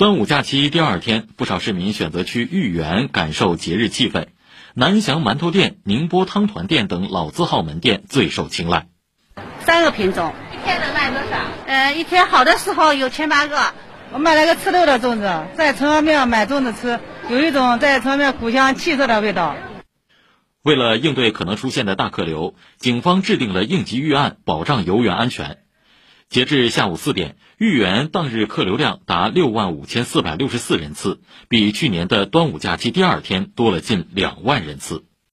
端午假期第二天，不少市民选择去豫园感受节日气氛。南翔馒头店、宁波汤团店等老字号门店最受青睐。三个品种，一天能卖多少？呃，一天好的时候有千八个。我买了个赤豆的粽子，在城隍庙买粽子吃，有一种在城隍庙古香气色的味道。为了应对可能出现的大客流，警方制定了应急预案，保障游园安全。截至下午四点，豫园当日客流量达六万五千四百六十四人次，比去年的端午假期第二天多了近两万人次。